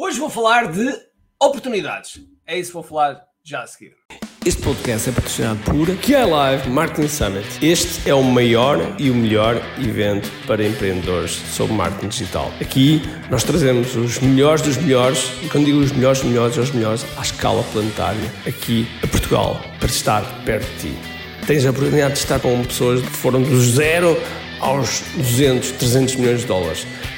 Hoje vou falar de oportunidades. É isso que vou falar já a seguir. Este podcast é patrocinado por QI Live Marketing Summit. Este é o maior e o melhor evento para empreendedores sobre marketing digital. Aqui nós trazemos os melhores dos melhores, e quando digo os melhores dos melhores, os melhores à escala planetária, aqui a Portugal, para estar perto de ti. Tens a oportunidade de estar com pessoas que foram do zero aos 200, 300 milhões de dólares,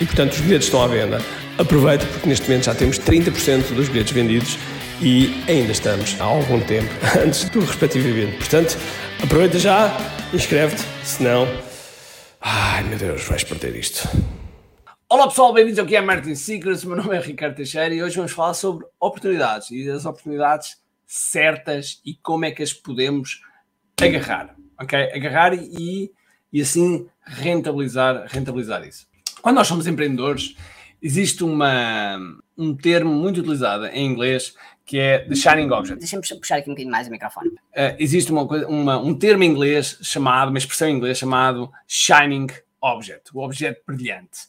e, portanto, os bilhetes estão à venda. Aproveita porque neste momento já temos 30% dos bilhetes vendidos e ainda estamos há algum tempo antes do respectivo evento. Portanto, aproveita já, inscreve-te, senão. Ai meu Deus, vais perder isto. Olá pessoal, bem-vindos aqui a Martin Secrets. O meu nome é Ricardo Teixeira e hoje vamos falar sobre oportunidades e as oportunidades certas e como é que as podemos agarrar, ok? Agarrar e, e assim rentabilizar, rentabilizar isso. Quando nós somos empreendedores, existe uma, um termo muito utilizado em inglês que é the shining object. Deixa-me puxar aqui um bocadinho mais o microfone. Uh, existe uma, uma, um termo em inglês chamado, uma expressão em inglês chamado shining object, o objeto brilhante.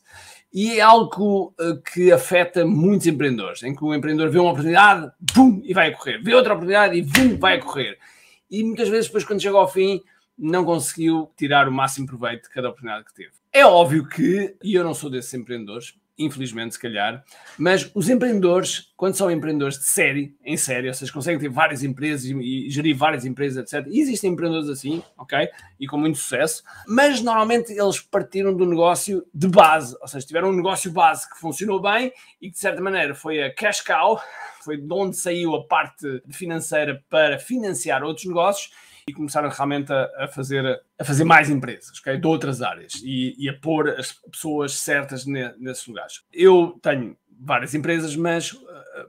E é algo uh, que afeta muitos empreendedores, em que o empreendedor vê uma oportunidade, pum, e vai a correr. Vê outra oportunidade e pum, vai a correr. E muitas vezes depois, quando chega ao fim, não conseguiu tirar o máximo proveito de cada oportunidade que teve. É óbvio que, e eu não sou desses empreendedores, infelizmente, se calhar, mas os empreendedores, quando são empreendedores de série, em série, ou seja, conseguem ter várias empresas e, gerir várias empresas, etc. Existem empreendedores assim, ok? E com muito sucesso, mas normalmente eles partiram do negócio de base, ou seja, tiveram um negócio base que funcionou bem e que, de certa maneira, foi a cash cow, foi de onde saiu a parte financeira para financiar outros negócios e começaram realmente a, a, fazer, a fazer mais empresas, okay? de outras áreas, e, e, a pôr as pessoas certas ne, nesses lugares. Eu tenho várias empresas, mas,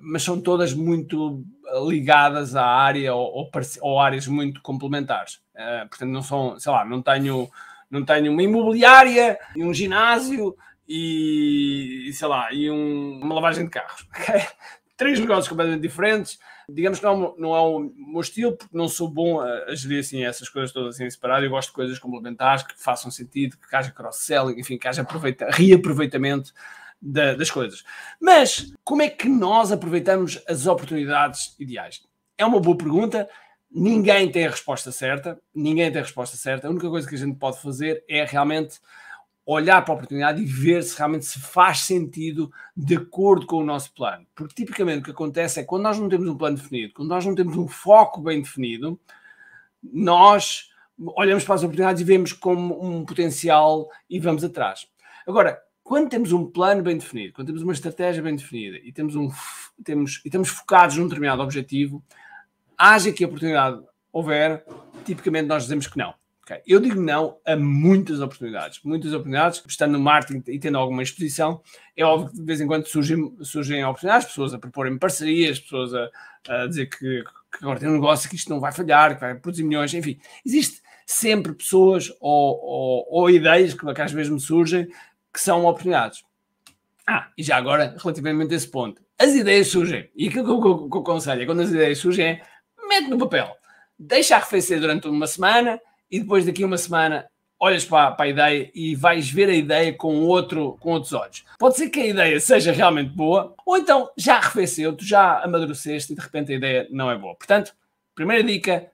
mas são todas muito ligadas à área ou, ou, ou áreas muito complementares. Uh, portanto, não são, sei lá, não tenho, não tenho uma imobiliária e um ginásio e, sei lá, e um, uma lavagem de carros. Okay? Três negócios completamente diferentes digamos que não, é não é o meu estilo, porque não sou bom a, a gerir assim, essas coisas todas assim separado. Eu gosto de coisas complementares que façam sentido, que haja cross-selling, enfim, que haja aproveita, reaproveitamento da, das coisas. Mas como é que nós aproveitamos as oportunidades ideais? É uma boa pergunta. Ninguém tem a resposta certa, ninguém tem a resposta certa. A única coisa que a gente pode fazer é realmente olhar para a oportunidade e ver se realmente se faz sentido de acordo com o nosso plano. Porque tipicamente o que acontece é quando nós não temos um plano definido, quando nós não temos um foco bem definido, nós olhamos para as oportunidades e vemos como um potencial e vamos atrás. Agora, quando temos um plano bem definido, quando temos uma estratégia bem definida e temos um temos e estamos focados num determinado objetivo, haja que a oportunidade houver, tipicamente nós dizemos que não. Okay. Eu digo não a muitas oportunidades. Muitas oportunidades, estando no marketing e tendo alguma exposição, é óbvio que de vez em quando surgem, surgem oportunidades, pessoas a proporem parcerias, pessoas a, a dizer que, que, agora tem um negócio que isto não vai falhar, que vai produzir milhões, enfim. Existe sempre pessoas ou, ou, ou ideias que, que às vezes me surgem que são oportunidades. Ah, e já agora, relativamente a esse ponto, as ideias surgem. E aquilo que eu, que eu, que eu aconselho é quando as ideias surgem é mete no papel, deixa arrefecer durante uma semana e depois daqui a uma semana olhas para, para, a ideia e vais ver a ideia com, outro, com outros olhos. Pode ser que a ideia seja realmente boa, ou então já arrefeceu, tu já amadureceste e de repente a ideia não é boa. Portanto, primeira dica,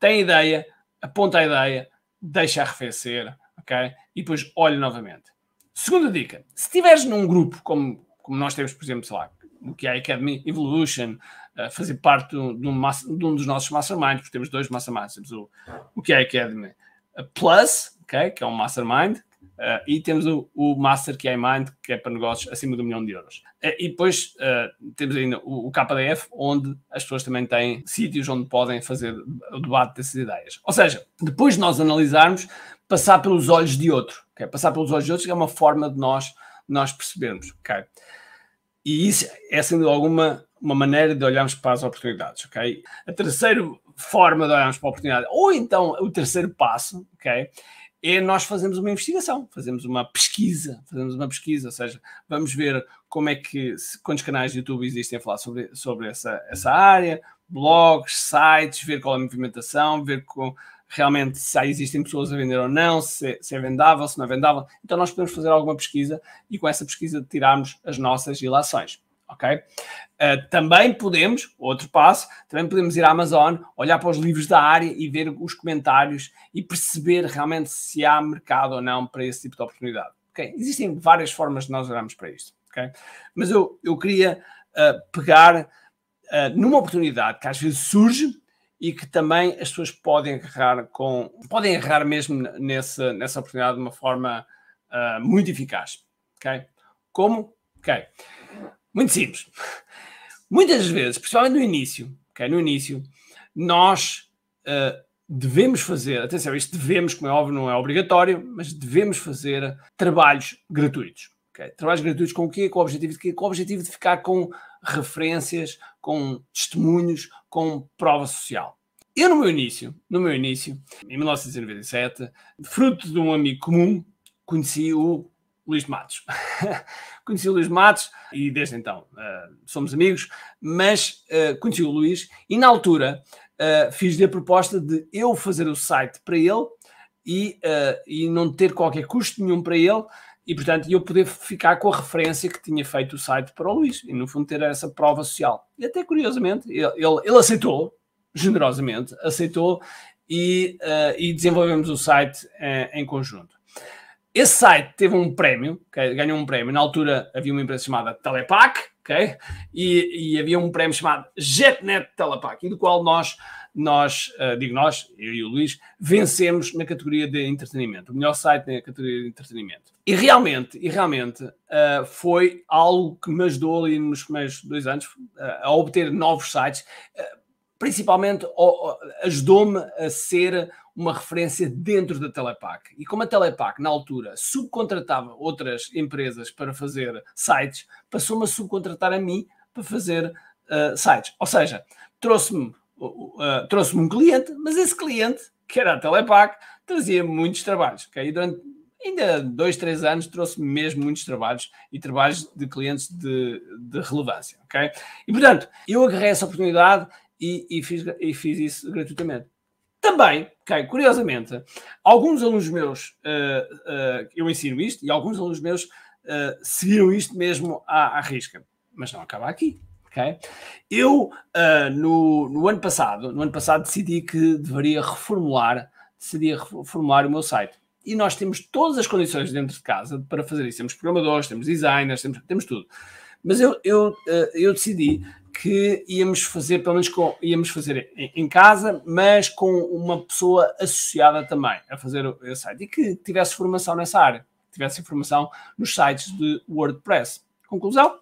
tem ideia, aponta a ideia, deixa arrefecer, ok? E depois olha novamente. Segunda dica, se estiveres num grupo como, como nós temos, por exemplo, sei lá, o que é a Academy Evolution, uh, fazer parte de um, de, um, dos nossos masterminds, porque temos dois masterminds, temos o, o que é a Academy Plus, okay, que é um mastermind, Uh, e temos o, o, Master é Mind, que é para negócios acima de um milhão de euros. Uh, e depois uh, temos ainda o, o, KDF, onde as pessoas também têm sítios onde podem fazer o debate dessas ideias. Ou seja, depois de nós analisarmos, passar pelos olhos de outro. Okay? Passar pelos olhos de outro é uma forma de nós, nós percebermos. Okay? E isso é, sendo alguma, uma maneira de olharmos para as oportunidades, ok? A terceira forma de olharmos para a oportunidade, ou então o terceiro passo, ok? É nós fazemos uma investigação, fazemos uma pesquisa, fazemos uma pesquisa, ou seja, vamos ver como é que, quantos canais de YouTube existem a falar sobre, sobre essa, essa área, blogs, sites, ver qual é a movimentação, ver com, realmente se existem pessoas a vender ou não, se, se, é vendável, se não é vendável. Então nós podemos fazer alguma pesquisa e com essa pesquisa tirarmos as nossas ilações. Ok? Uh, também podemos, outro passo, também podemos ir à Amazon, olhar para os livros da área e ver os comentários e perceber realmente se há mercado ou não para esse tipo de oportunidade. Okay? Existem várias formas de nós olharmos para isto. Okay? Mas eu, eu queria uh, pegar uh, numa oportunidade que às vezes surge e que também as pessoas podem agarrar com podem agarrar mesmo nessa, nessa oportunidade de uma forma uh, muito eficaz. Ok? Como? Ok. Muito simples. Muitas vezes, principalmente no início, okay, no início, nós uh, devemos fazer, atenção, isto devemos, como é óbvio, não é obrigatório, mas devemos fazer trabalhos gratuitos. Okay? Trabalhos gratuitos com o quê? Com o objetivo de quê? Com o objetivo de ficar com referências, com testemunhos, com prova social. Eu, no meu início, no meu início, em 1997, fruto de um amigo comum, conheci o Luís Matos. conheci o Luís Matos e desde então uh, somos amigos, mas uh, conheci o Luís e na altura uh, fiz-lhe a proposta de eu fazer o site para ele e, e não ter qualquer custo nenhum para ele e, portanto, eu poder ficar com a referência que tinha feito o site para o Luís e, no fundo, ter essa prova social. E até curiosamente, ele, ele, ele aceitou, generosamente, aceitou e, e desenvolvemos o site em conjunto. Esse site teve um prémio, okay? ganhou um prémio. Na altura havia uma empresa chamada Telepac, e, e havia um prémio chamado JetNet Telepac, e do qual nós nós, uh, digo nós, eu e o Luís, vencemos na categoria de entretenimento, o melhor site na categoria de entretenimento. E realmente, e realmente uh, foi algo que me ajudou ali nos primeiros dois anos uh, a obter novos sites, principalmente ajudou-me a ser uma referência dentro da Telepac. E como a Telepac, na altura, subcontratava outras empresas para fazer sites, passou-me a subcontratar a mim para fazer sites. Ou seja, trouxe-me uh, trouxe-me um cliente, mas esse cliente, que era a Telepac, trazia muitos trabalhos. Okay? E durante ainda dois, três anos trouxe-me mesmo muitos trabalhos e trabalhos de clientes de, de relevância. Okay? E portanto, eu agarrei essa oportunidade e, e, fiz, e fiz isso gratuitamente. Também, okay, curiosamente, alguns alunos meus, uh, uh, eu ensino isto, e alguns alunos meus uh, seguiram isto mesmo à, à risca. Mas não acaba aqui. Okay? Eu, no, no, ano passado, no ano passado decidi que deveria reformular, decidi reformular o meu site. E nós temos todas as condições dentro de casa para fazer isso. Temos programadores, temos designers, temos, temos tudo. Mas eu, eu, eu decidi que íamos fazer, pelo menos com, íamos fazer em, em, casa, mas com uma pessoa associada também a fazer o, site e que tivesse formação nessa área, tivesse informação nos sites de WordPress. Conclusão?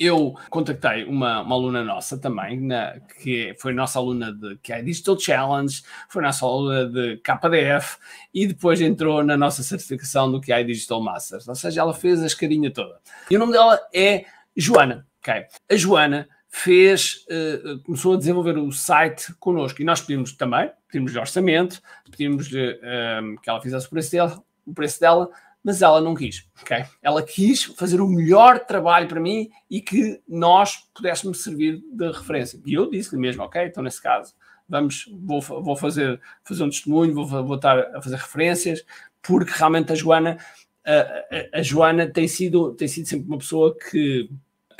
eu contactei uma, uma aluna nossa também, na, que foi nossa aluna de que é Digital Challenge, foi nossa aluna de KDF e depois entrou na nossa certificação do que é Digital Masters. Ou seja, ela fez a escarinha toda. E o nome dela é Joana. Okay. A Joana fez, uh, começou a desenvolver o site connosco e nós pedimos também, pedimos orçamento, pedimos-lhe um, eh, que ela fizesse o preço dela, o preço dela mas ela não quis, ok? Ela quis fazer o melhor trabalho para mim e que nós pudéssemos servir de referência. E eu disse-lhe mesmo, ok, então nesse caso, vamos, vou, vou fazer, fazer um testemunho, vou, vou estar a fazer referências, porque realmente a Joana, a, a, a Joana tem sido, tem sido sempre uma pessoa que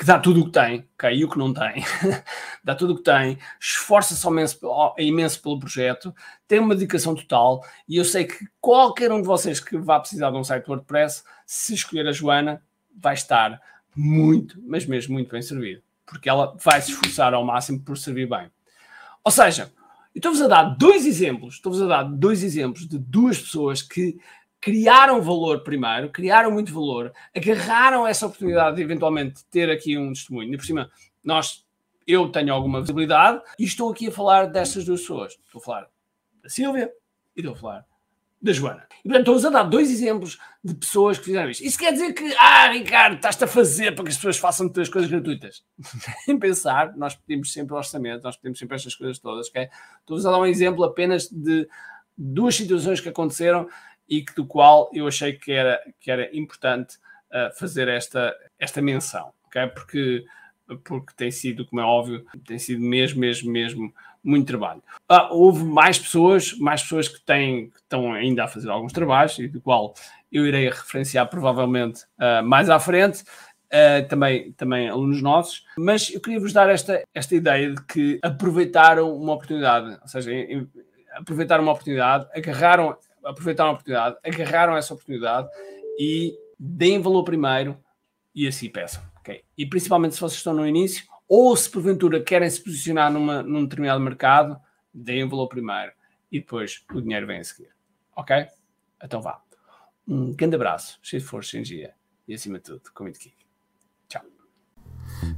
que dá tudo o que tem, okay? e o que não tem, dá tudo o que tem, esforça-se imenso, imenso pelo projeto, tem uma dedicação total, e eu sei que qualquer um de vocês que vá precisar de um site WordPress, se escolher a Joana, vai estar muito, mas mesmo muito bem servido, porque ela vai se esforçar ao máximo por servir bem. Ou seja, estou-vos a dar dois exemplos, estou-vos a dar dois exemplos de duas pessoas que criaram valor primeiro, criaram muito valor, agarraram essa oportunidade de eventualmente ter aqui um testemunho. E por cima, nós, eu tenho alguma visibilidade e estou aqui a falar destas duas pessoas. Estou a falar da Silvia e estou a falar da Joana. E, portanto, estou a dar dois exemplos de pessoas que fizeram isto. Isso quer dizer que, ah, Ricardo, estás-te a fazer para que as pessoas façam as coisas gratuitas. em pensar, nós pedimos sempre orçamento, nós pedimos sempre estas coisas todas, ok? Estou a dar um exemplo apenas de duas situações que aconteceram e do qual eu achei que era, que era importante uh, fazer esta, esta menção, ok? Porque, porque tem sido, como é óbvio, tem sido mesmo, mesmo, mesmo muito trabalho. Ah, houve mais pessoas, mais pessoas que, têm, que estão ainda a fazer alguns trabalhos, e do qual eu irei referenciar provavelmente uh, mais à frente, uh, também, também alunos nossos, mas eu queria vos dar esta, esta ideia de que aproveitaram uma oportunidade, ou seja, em, aproveitaram uma oportunidade, agarraram, aproveitaram a oportunidade, agarraram essa oportunidade e deem valor primeiro e assim peçam. Okay? E principalmente se vocês estão no início, ou se porventura querem se posicionar numa, num determinado mercado, deem valor primeiro e depois o dinheiro vem a seguir. Ok? Então vá. Um grande abraço, cheio de força, energia e acima de tudo, com muito.